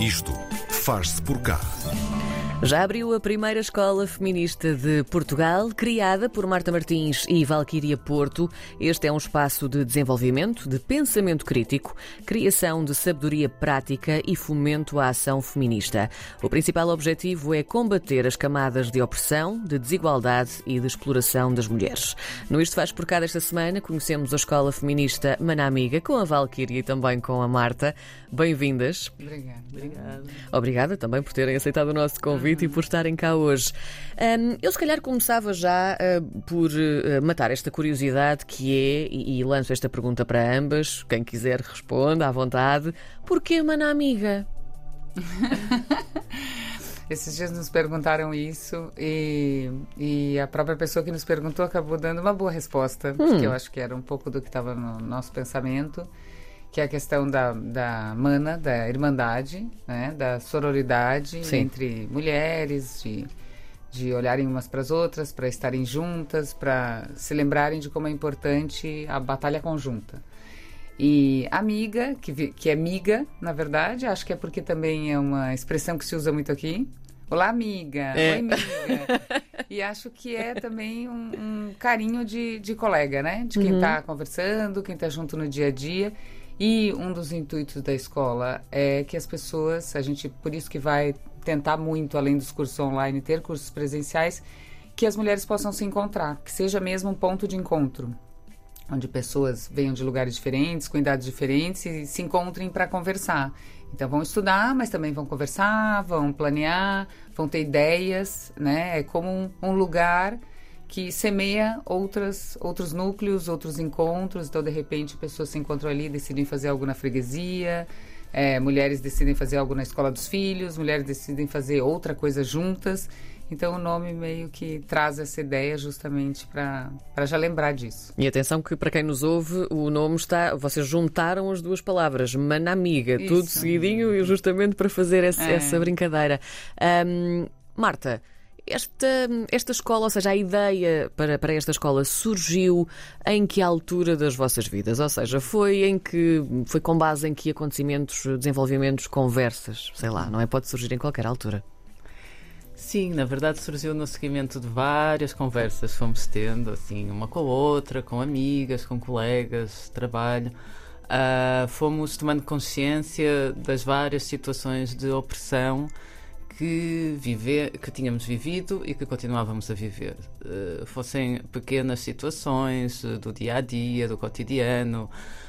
Isto faz-se por cá. Já abriu a primeira escola feminista de Portugal, criada por Marta Martins e Valquíria Porto. Este é um espaço de desenvolvimento, de pensamento crítico, criação de sabedoria prática e fomento à ação feminista. O principal objetivo é combater as camadas de opressão, de desigualdade e de exploração das mulheres. No Isto Faz Por Cá desta semana, conhecemos a escola feminista Mana Amiga com a Valquíria e também com a Marta. Bem-vindas. Obrigada. Obrigada. Obrigada também por terem aceitado o nosso convite e por estarem cá hoje. Um, eu, se calhar, começava já uh, por uh, matar esta curiosidade que é, e, e, lanço esta pergunta para ambas, quem quiser responda à vontade: porquê Mana Amiga? Esses dias nos perguntaram isso e, e, a própria pessoa que nos perguntou acabou dando uma boa resposta, hum. porque eu acho que era um pouco do que estava no nosso pensamento que é a questão da, da mana, da irmandade, né, da sororidade Sim. entre mulheres, de, de olharem umas para as outras, para estarem juntas, para se lembrarem de como é importante a batalha conjunta. E amiga, que, que é amiga, na verdade, acho que é porque também é uma expressão que se usa muito aqui. Olá, amiga. É. Oi, amiga. e acho que é também um, um carinho de, de colega, né? De quem está uhum. conversando, quem está junto no dia a dia. E um dos intuitos da escola é que as pessoas, a gente por isso que vai tentar muito, além dos cursos online, ter cursos presenciais, que as mulheres possam se encontrar, que seja mesmo um ponto de encontro, onde pessoas venham de lugares diferentes, com idades diferentes e se encontrem para conversar. Então vão estudar, mas também vão conversar, vão planear, vão ter ideias, né? É como um, um lugar que semeia outras, outros núcleos, outros encontros. Então, de repente, pessoas se encontram ali, decidem fazer algo na freguesia, é, mulheres decidem fazer algo na escola dos filhos, mulheres decidem fazer outra coisa juntas. Então o nome meio que traz essa ideia justamente para já lembrar disso. E atenção que para quem nos ouve, o nome está. Vocês juntaram as duas palavras, manamiga, Isso. tudo seguidinho, justamente para fazer esse, é. essa brincadeira. Um, Marta, esta, esta escola, ou seja, a ideia para, para esta escola surgiu em que altura das vossas vidas? Ou seja, foi em que foi com base em que acontecimentos, desenvolvimentos, conversas, sei lá, não é? Pode surgir em qualquer altura. Sim, na verdade surgiu no seguimento de várias conversas que fomos tendo, assim, uma com a outra, com amigas, com colegas trabalho. Uh, fomos tomando consciência das várias situações de opressão que, viver, que tínhamos vivido e que continuávamos a viver. Uh, fossem pequenas situações do dia a dia, do cotidiano.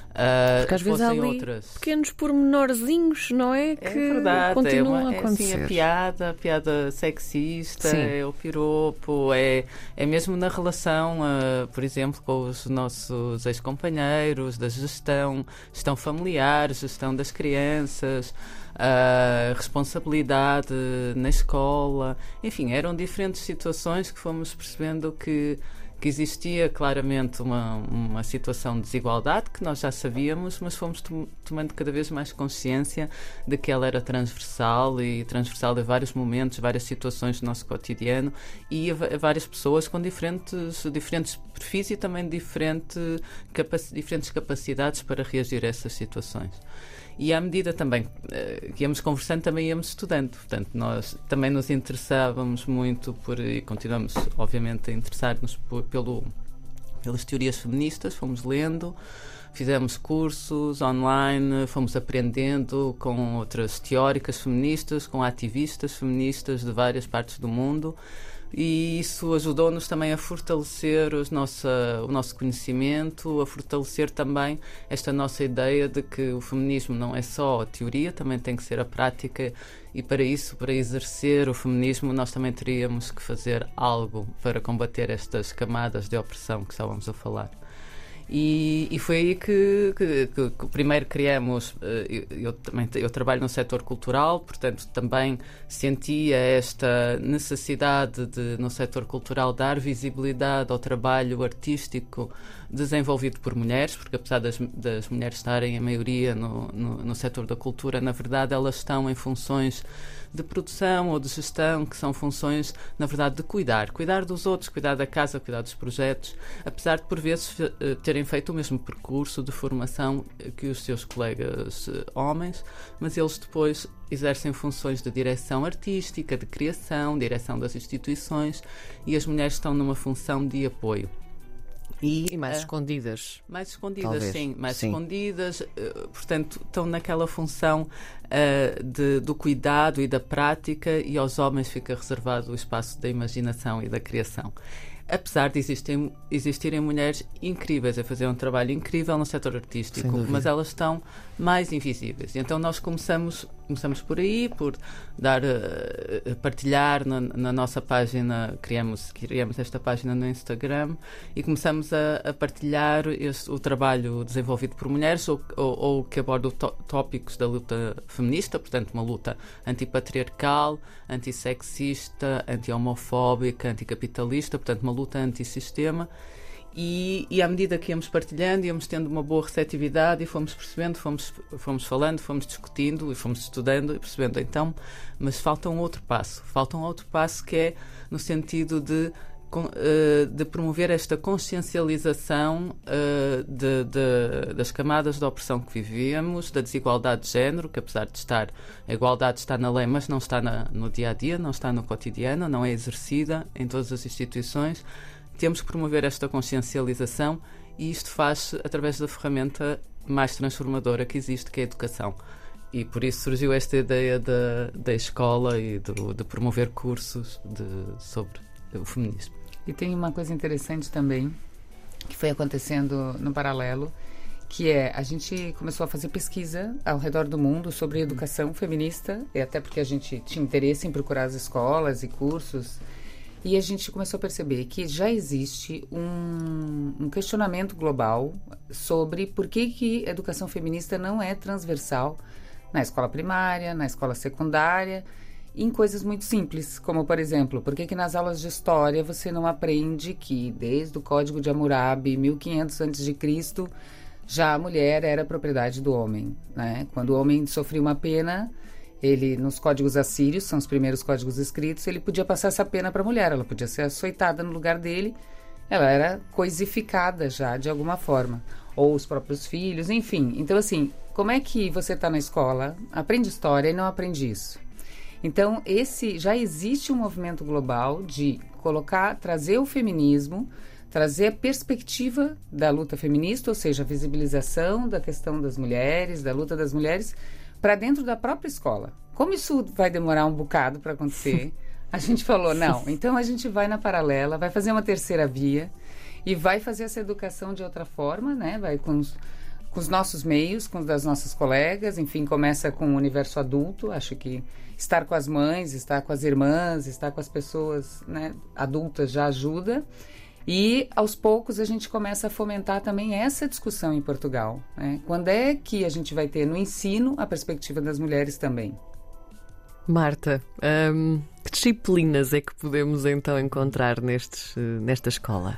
Uh, Porque às vezes há ali outras. pequenos pormenorzinhos, não é? Que é verdade, continuam é uma, a acontecer. É, assim, a piada, a piada sexista, sim. é o piropo, é, é mesmo na relação, uh, por exemplo, com os nossos ex-companheiros, da gestão, gestão familiar, gestão das crianças a responsabilidade na escola, enfim, eram diferentes situações que fomos percebendo que que existia claramente uma, uma situação de desigualdade que nós já sabíamos, mas fomos tomando cada vez mais consciência de que ela era transversal e transversal a vários momentos, várias situações do nosso cotidiano e a, a várias pessoas com diferentes, diferentes perfis e também diferente, diferentes capacidades para reagir a essas situações. E à medida também uh, que íamos conversando, também íamos estudando. Portanto, nós também nos interessávamos muito por, e continuamos, obviamente, a interessar-nos pelo, pelas teorias feministas, fomos lendo, fizemos cursos online, fomos aprendendo com outras teóricas feministas, com ativistas feministas de várias partes do mundo e isso ajudou-nos também a fortalecer nossa, o nosso conhecimento, a fortalecer também esta nossa ideia de que o feminismo não é só a teoria, também tem que ser a prática e para isso, para exercer o feminismo, nós também teríamos que fazer algo para combater estas camadas de opressão que estávamos a falar. E, e, foi aí que, que, que, que primeiro criamos. Eh, eu, eu, também eu trabalho no setor cultural, portanto também sentia esta necessidade de no setor cultural dar visibilidade ao trabalho artístico desenvolvido por mulheres, porque apesar das, das mulheres estarem a maioria no, no, no setor da cultura, na verdade elas estão em funções de produção ou de gestão, que são funções, na verdade, de cuidar. Cuidar dos outros, cuidar da casa, cuidar dos projetos, apesar de por vezes terem terem feito o mesmo percurso de formação que os seus colegas uh, homens, mas eles depois exercem funções de direção artística, de criação, direção das instituições e as mulheres estão numa função de apoio. E, e, mais uh, escondidas. Mais escondidas, Talvez. sim. Mais sim. escondidas, uh, portanto, estão naquela função uh, de, do cuidado e da prática, e aos homens fica reservado o espaço da imaginação e da criação apesar de existirem, existirem mulheres incríveis a fazer um trabalho incrível no setor artístico, mas elas estão mais invisíveis. Então nós começamos, começamos por aí, por dar, uh, partilhar na, na, nossa página, criamos, criamos esta página no Instagram e começamos a, a partilhar este, o trabalho desenvolvido por mulheres ou, ou, ou que aborda tópicos da luta feminista, portanto uma luta antipatriarcal, antissexista, anti-homofóbica, anticapitalista, portanto uma luta antissistema. E, e à medida que íamos partilhando, íamos tendo uma boa receptividade e fomos percebendo, fomos, fomos falando, fomos discutindo e fomos estudando e percebendo. Então, mas falta um outro passo. Falta um outro passo que é no sentido de eh, de promover esta consciencialização uh, de, de, das camadas da opressão que vivíamos, da desigualdade de género, que apesar de estar, a igualdade está na lei, mas não está na, no dia a dia, não está no cotidiano, não é exercida em todas as instituições. Temos que promover esta consciencialização e isto faz através da ferramenta mais transformadora que existe, que é a educação. E por isso surgiu esta ideia da, da escola e do, de promover cursos de, sobre o feminismo. E tem uma coisa interessante também que foi acontecendo no paralelo, que é a gente começou a fazer pesquisa ao redor do mundo sobre educação feminista, e até porque a gente tinha interesse em procurar as escolas e cursos. E a gente começou a perceber que já existe um, um questionamento global sobre por que, que a educação feminista não é transversal na escola primária, na escola secundária em coisas muito simples, como por exemplo, por que, que nas aulas de história você não aprende que desde o Código de Hammurabi, 1500 a.C., já a mulher era propriedade do homem, né? Quando o homem sofria uma pena, ele nos códigos assírios, são os primeiros códigos escritos, ele podia passar essa pena para a mulher, ela podia ser açoitada no lugar dele, ela era coisificada já de alguma forma, ou os próprios filhos, enfim. Então assim, como é que você está na escola, aprende história e não aprende isso? Então, esse já existe um movimento global de colocar, trazer o feminismo, trazer a perspectiva da luta feminista, ou seja, a visibilização da questão das mulheres, da luta das mulheres, para dentro da própria escola. Como isso vai demorar um bocado para acontecer, a gente falou, não, então a gente vai na paralela, vai fazer uma terceira via e vai fazer essa educação de outra forma, né? Vai com os, com os nossos meios, com os das nossas colegas, enfim, começa com o universo adulto, acho que estar com as mães, estar com as irmãs, estar com as pessoas né, adultas já ajuda. E aos poucos a gente começa a fomentar também essa discussão em Portugal. Né? Quando é que a gente vai ter no ensino a perspectiva das mulheres também? Marta, hum, que disciplinas é que podemos então encontrar nestes, nesta escola?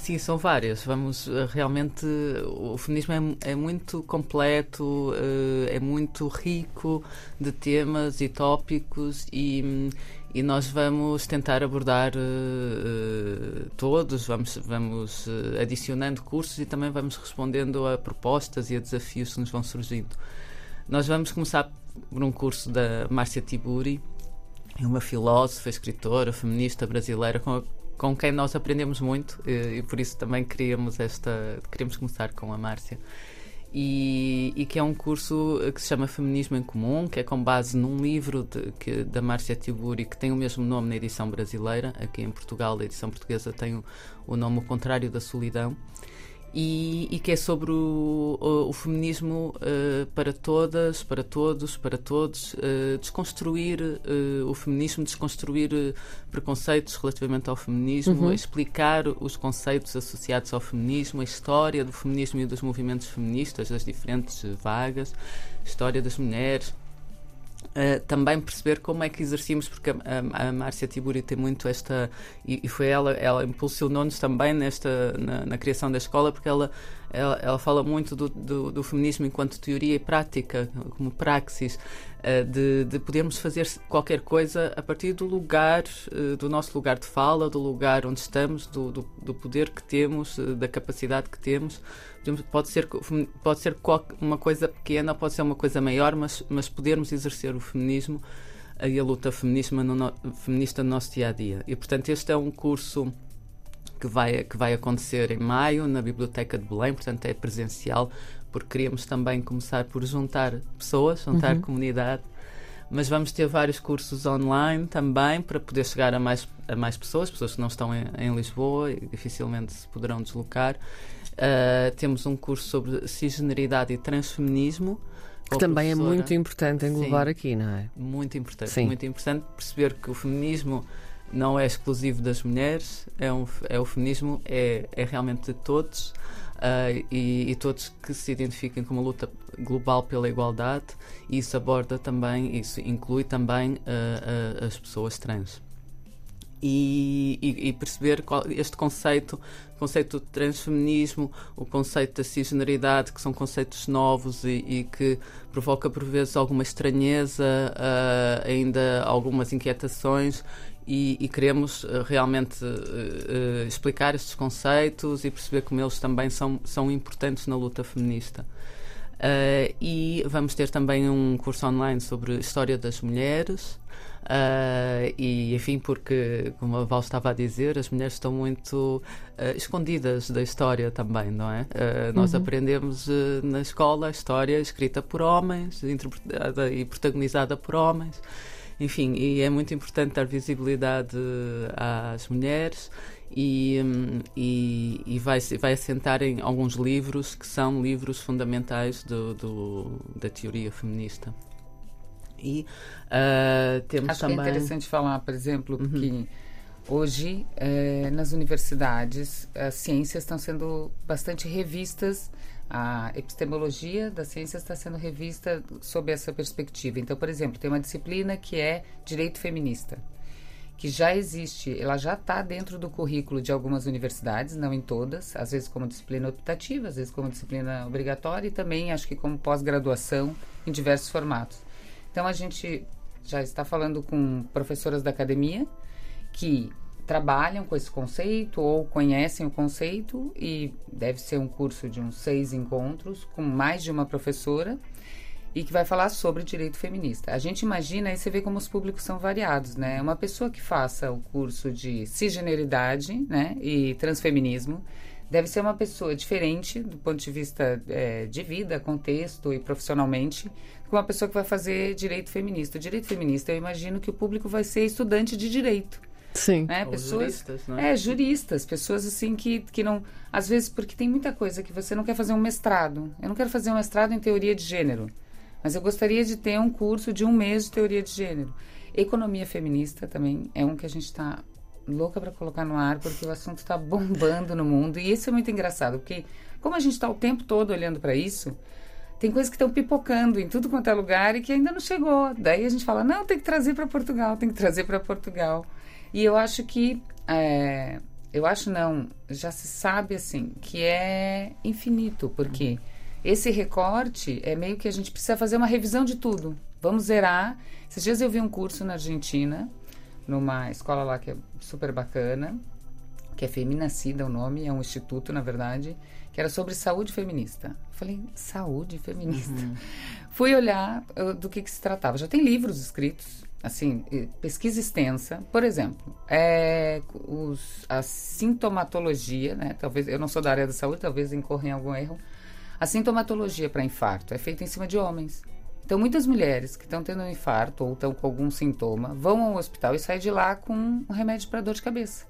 Sim, são várias. Vamos eh, realmente. O feminismo é, é muito completo, eh, é muito rico de temas e tópicos e, e nós vamos tentar abordar uh, todos, vamos, vamos adicionando cursos e também vamos respondendo a propostas e a desafios que nos vão surgindo. Nós vamos começar por um curso da Márcia Tiburi, uma filósofa, escritora, feminista brasileira com a com quem nós aprendemos muito e, e, por isso também queríamos esta queríamos começar com a Márcia. E, e, que é um curso que se chama Feminismo em Comum que é com base num livro de, que, da Márcia Tiburi que tem o mesmo nome na edição brasileira. Aqui em Portugal a edição portuguesa tem o, o nome o contrário da solidão e, e, que é sobre o, o, o feminismo uh, para todas, para todos, para todos, uh, desconstruir uh, o feminismo, desconstruir preconceitos relativamente ao feminismo, uhum. explicar os conceitos associados ao feminismo, a história do feminismo e dos movimentos feministas, das diferentes vagas, história das mulheres, Uh, também perceber como é que exercíamos, porque a, a, a Márcia Tiburi tem muito esta, e, e foi ela, ela impulsionou-nos também nesta, na, na, criação da escola, porque ela, ela, ela fala muito do, do, do, feminismo enquanto teoria e prática, como praxis, uh, de, de podermos fazer qualquer coisa a partir do lugar, uh, do nosso lugar de fala, do lugar onde estamos, do, do, do poder que temos, uh, da capacidade que temos. Pode ser, pode ser uma coisa pequena, pode ser uma coisa maior, mas, mas podermos exercer o feminismo e a luta feminista no, feminista no nosso dia a dia. E, portanto, este é um curso que vai, que vai acontecer em maio na Biblioteca de Belém, portanto, é presencial, porque queríamos também começar por juntar pessoas, juntar uhum. comunidade. Mas vamos ter vários cursos online também para poder chegar a mais, a mais pessoas, pessoas que não estão em, em Lisboa e dificilmente se poderão deslocar. Uh, temos um curso sobre cisgeneridade e transfeminismo, que também é muito importante englobar Sim, aqui, não é? Muito importante. Sim. Muito importante perceber que o feminismo não é exclusivo das mulheres, é, um, é o feminismo, é, é realmente de todos. Uh, e, e, todos que se identifiquem com uma luta global pela igualdade, e isso aborda também, isso inclui também uh, uh, as pessoas trans e, e, e perceber qual, este conceito, conceito de transfeminismo, o conceito da cisgeneridade, que são conceitos novos e, e que provoca por vezes alguma estranheza, ainda algumas inquietações. E, e queremos uh, realmente uh, explicar estes conceitos e perceber como eles também são, são importantes na luta feminista. Uh, e vamos ter também um curso online sobre história das mulheres. Uh, e enfim, porque, como a Val estava a dizer, as mulheres estão muito uh, escondidas da história também, não é? nós uhum. aprendemos na escola a história escrita por homens, interpretada e protagonizada por homens. Enfim, e é muito importante dar visibilidade às mulheres e, e, e, vai, vai assentar em alguns livros que são livros fundamentais do, do da teoria feminista. E uh, temos Acho também... que é interessante falar, por exemplo, uhum. que hoje é, nas universidades as ciências estão sendo bastante revistas a epistemologia das ciências está sendo revista sob essa perspectiva. Então, por exemplo, tem uma disciplina que é direito feminista que já existe, ela já está dentro do currículo de algumas universidades, não em todas, às vezes como disciplina optativa, às vezes como disciplina obrigatória e também acho que como pós-graduação em diversos formatos. Então a gente já está falando com professoras da academia que trabalham com esse conceito ou conhecem o conceito e deve ser um curso de uns seis encontros com mais de uma professora e que vai falar sobre direito feminista. A gente imagina, aí você vê como os públicos são variados, né? Uma pessoa que faça o curso de cisgeneridade né, e transfeminismo deve ser uma pessoa diferente do ponto de vista é, de vida, contexto e profissionalmente, com uma pessoa que vai fazer direito feminista. O direito feminista, eu imagino que o público vai ser estudante de direito. Sim. Né? Pessoas, juristas, né? É, juristas, pessoas assim que, que não. Às vezes, porque tem muita coisa que você não quer fazer um mestrado. Eu não quero fazer um mestrado em teoria de gênero. Mas eu gostaria de ter um curso de um mês de teoria de gênero. Economia feminista também é um que a gente está louca para colocar no ar, porque o assunto está bombando no mundo. E isso é muito engraçado, porque como a gente está o tempo todo olhando para isso, tem coisas que estão pipocando em tudo quanto é lugar e que ainda não chegou. Daí a gente fala, não, tem que trazer para Portugal, tem que trazer para Portugal. E eu acho que, é, eu acho não, já se sabe assim, que é infinito, porque... Esse recorte é meio que a gente precisa fazer uma revisão de tudo. Vamos zerar. Esses dias eu vi um curso na Argentina, numa escola lá que é super bacana, que é Feminacida o nome, é um instituto, na verdade, que era sobre saúde feminista. Eu falei, saúde feminista? Uhum. Fui olhar do que, que se tratava. Já tem livros escritos, assim, pesquisa extensa. Por exemplo, é, os, a sintomatologia, né? Talvez, eu não sou da área da saúde, talvez incorra em algum erro, a sintomatologia para infarto é feita em cima de homens. Então, muitas mulheres que estão tendo um infarto ou estão com algum sintoma vão ao hospital e saem de lá com um remédio para dor de cabeça.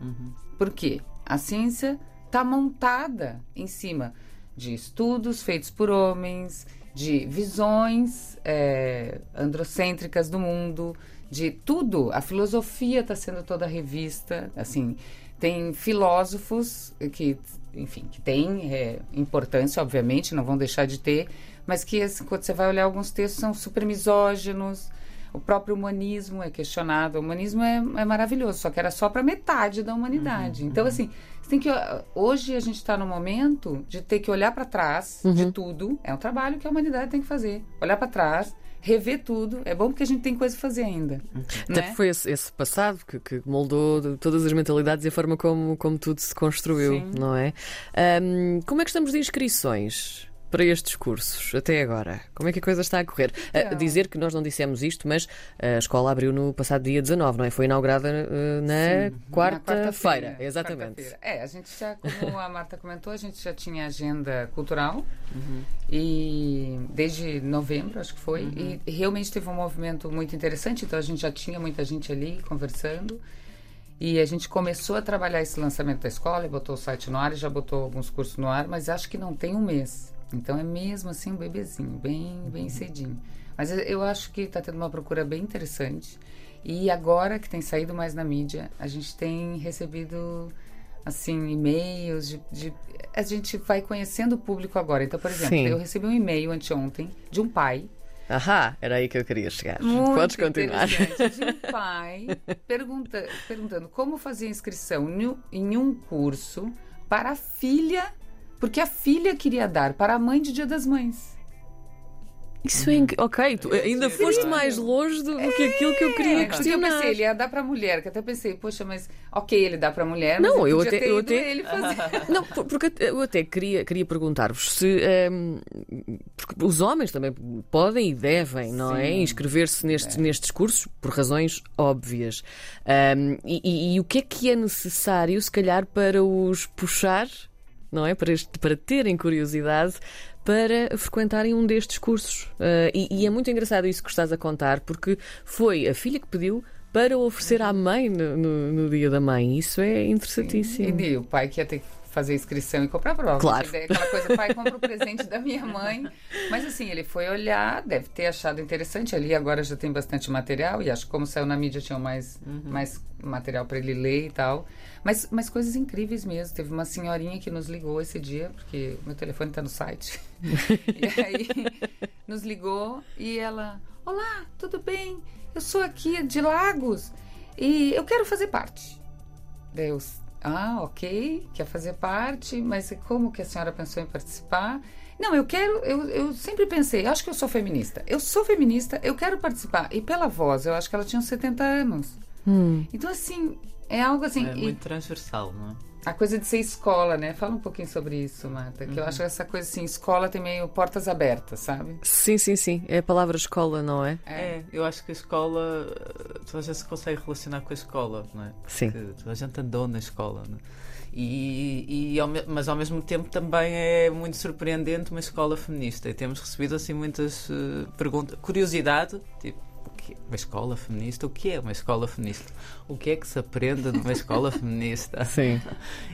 Uhum. Por quê? A ciência está montada em cima de estudos feitos por homens, de visões é, androcêntricas do mundo, de tudo. A filosofia está sendo toda revista. Assim, tem filósofos que enfim, que tem é, importância, obviamente, não vão deixar de ter, mas que assim, quando você vai olhar alguns textos são super misóginos, O próprio humanismo é questionado. O humanismo é, é maravilhoso, só que era só para metade da humanidade. Uhum, então, uhum. assim, tem que. Hoje a gente está no momento de ter que olhar para trás uhum. de tudo. É um trabalho que a humanidade tem que fazer. Olhar para trás rever tudo. É bom porque a gente tem coisa a fazer ainda. Até é? foi esse, esse passado que, que, moldou todas as mentalidades e a forma como, como tudo se construiu, Sim. não é? Um, como é que estamos de inscrições? Para estes cursos até agora? Como é que a coisa está a correr? A dizer que nós não dissemos isto, mas a escola abriu no passado dia 19, não é? Foi inaugurada uh, na quarta-feira. Quarta exatamente. Quarta é, a gente já, como a Marta comentou, a gente já tinha agenda cultural uhum. e desde novembro, acho que foi, uhum. e realmente teve um movimento muito interessante, então a gente já tinha muita gente ali conversando. E a gente começou a trabalhar esse lançamento da escola, botou o site no ar e já botou alguns cursos no ar, mas acho que não tem um mês. Então é mesmo assim um bebezinho, bem, bem cedinho. Mas eu acho que está tendo uma procura bem interessante. E agora que tem saído mais na mídia, a gente tem recebido assim e-mails de, de, a gente vai conhecendo o público agora. Então, por exemplo, Sim. eu recebi um e-mail anteontem de um pai. Ahá, era aí que eu queria chegar. Muito Podes continuar. De um pai pergunta, perguntando como fazer inscrição em um curso para a filha porque a filha queria dar para a mãe de Dia das Mães. Isso é. Ok, tu ainda foste mais longe do, do que aquilo que eu queria é, questionar. Eu pensei, ele ia dar para a mulher, que até pensei, poxa, mas ok, ele dá para a mulher, mas não, eu, até, eu até ele fazer. Não, porque eu até queria, queria perguntar-vos se um, porque os homens também podem e devem, não é? Sim, é, inscrever-se nestes, é. nestes cursos por razões óbvias. Um, e, e, e o que é que é necessário, se calhar, para os puxar? Não é? Para, este, para terem curiosidade para frequentarem um destes cursos. Uh, e, e, é muito engraçado isso que estás a contar, porque foi a filha que pediu para oferecer à mãe no, no, no dia da mãe. Isso é interessantíssimo. Sim. E o pai que ia ter que fazer inscrição e comprar prova. Claro. Aquela coisa, pai, compra o presente da minha mãe. Mas assim, ele foi olhar, deve ter achado interessante. Ali agora já tem bastante material, e acho que como saiu na mídia tinha mais, uhum. mais material para ele ler e tal. Mas, mas coisas incríveis mesmo. Teve uma senhorinha que nos ligou esse dia, porque meu telefone está no site. e aí nos ligou e ela, olá, tudo bem? Eu sou aqui de Lagos e eu quero fazer parte. Deus, ah, ok, quer fazer parte, mas como que a senhora pensou em participar? Não, eu quero, eu, eu sempre pensei, acho que eu sou feminista. Eu sou feminista, eu quero participar. E pela voz, eu acho que ela tinha 70 anos. Hum. Então, assim, é algo assim. É muito transversal, não é? A coisa de ser escola, né? Fala um pouquinho sobre isso, Marta. Que uhum. eu acho que essa coisa assim, escola tem meio portas abertas, sabe? Sim, sim, sim. É a palavra escola, não é? É, é eu acho que a escola. Toda a gente se consegue relacionar com a escola, não é? Sim. Porque toda a gente andou na escola, não é? E, e ao, mas ao mesmo tempo também é muito surpreendente uma escola feminista. E temos recebido assim muitas uh, perguntas, curiosidade, tipo que uma escola feminista? O que é uma escola feminista? O que é que se aprende numa escola feminista? Sim.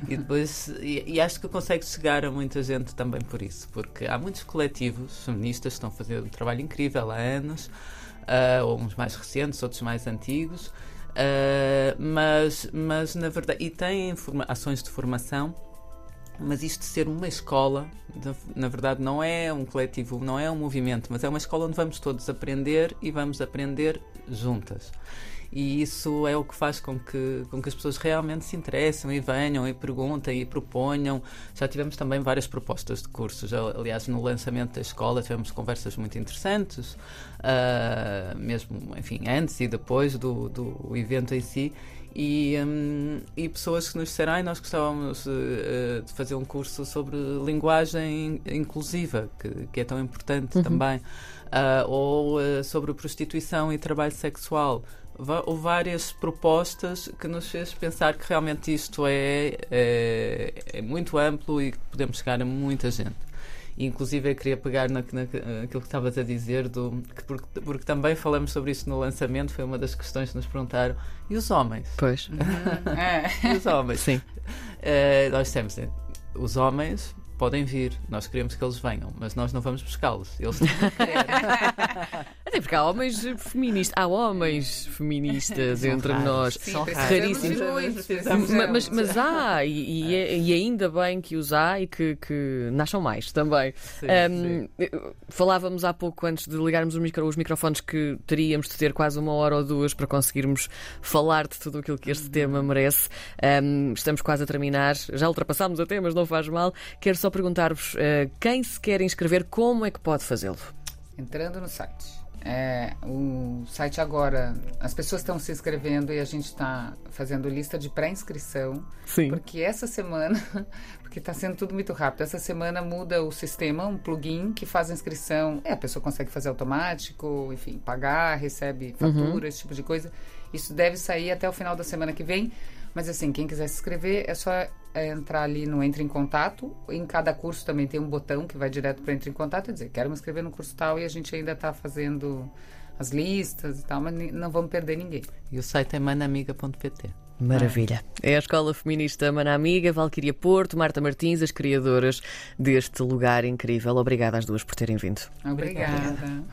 E depois, e, e, acho que consegue chegar a muita gente também por isso, porque há muitos coletivos feministas que estão fazer um trabalho incrível há anos, uh, uns mais recentes, outros mais antigos, uh, mas, mas na verdade, e têm ações de formação mas isto de ser uma escola, na verdade, não é um coletivo, não é um movimento, mas é uma escola onde vamos todos aprender e vamos aprender juntas. E isso é o que faz com que, com que as pessoas realmente se interessem e venham e perguntem e proponham. Já tivemos também várias propostas de cursos. Aliás, no lançamento da escola tivemos conversas muito interessantes, uh, mesmo, enfim, antes e depois do, do evento em si e, um, e pessoas que nos disseram ah, nós gostávamos uh, de fazer um curso sobre linguagem inclusiva, que, que é tão importante uhum. também, uh, ou uh, sobre prostituição e trabalho sexual. Houve várias propostas que nos fez pensar que realmente isto é, é, é muito amplo e que podemos chegar a muita gente. E, inclusive, eu queria pegar na, na, naquilo que estavas a dizer, do, que porque, porque, também falamos sobre isso no lançamento, foi uma das questões que nos perguntaram. E os homens? Pois. e os homens? Sim. Uh, nós temos os homens podem vir, nós queremos que eles venham, mas nós não vamos buscá-los. Eles Até porque há homens feministas, há homens feministas entre raros. nós. Sim, São raríssimos. Mas, mas, mas, há, e, e, é, e, ainda bem que os há e que, que nasçam mais também. Sim, um, sim. Falávamos há pouco, antes de ligarmos os, micro, os microfones, que teríamos de ter quase uma hora ou duas para conseguirmos falar de tudo aquilo que este uhum. tema merece. Um, estamos quase a terminar, já ultrapassámos até, mas não faz mal. Quero só perguntar-vos: uh, quem se quer inscrever, como é que pode fazê-lo? Entrando no site. É, o site agora, as pessoas estão se inscrevendo e a gente está fazendo lista de pré-inscrição. Sim. Porque essa semana, porque está sendo tudo muito rápido, essa semana muda o sistema, um plugin que faz a inscrição. É, a pessoa consegue fazer automático, enfim, pagar, recebe fatura, uhum. esse tipo de coisa. Isso deve sair até o final da semana que vem. Mas assim, quem quiser se inscrever é só é, entrar ali no Entre em Contato. Em cada curso também tem um botão que vai direto para Entre em Contato e dizer, quero me inscrever no curso tal e a gente ainda está fazendo as listas e tal, mas não vamos perder ninguém. E o site é manamiga.pt. Maravilha. É a Escola Feminista Mana Amiga, Valquíria Porto, Marta Martins, as criadoras deste lugar incrível. Obrigada às duas por terem vindo. Obrigada.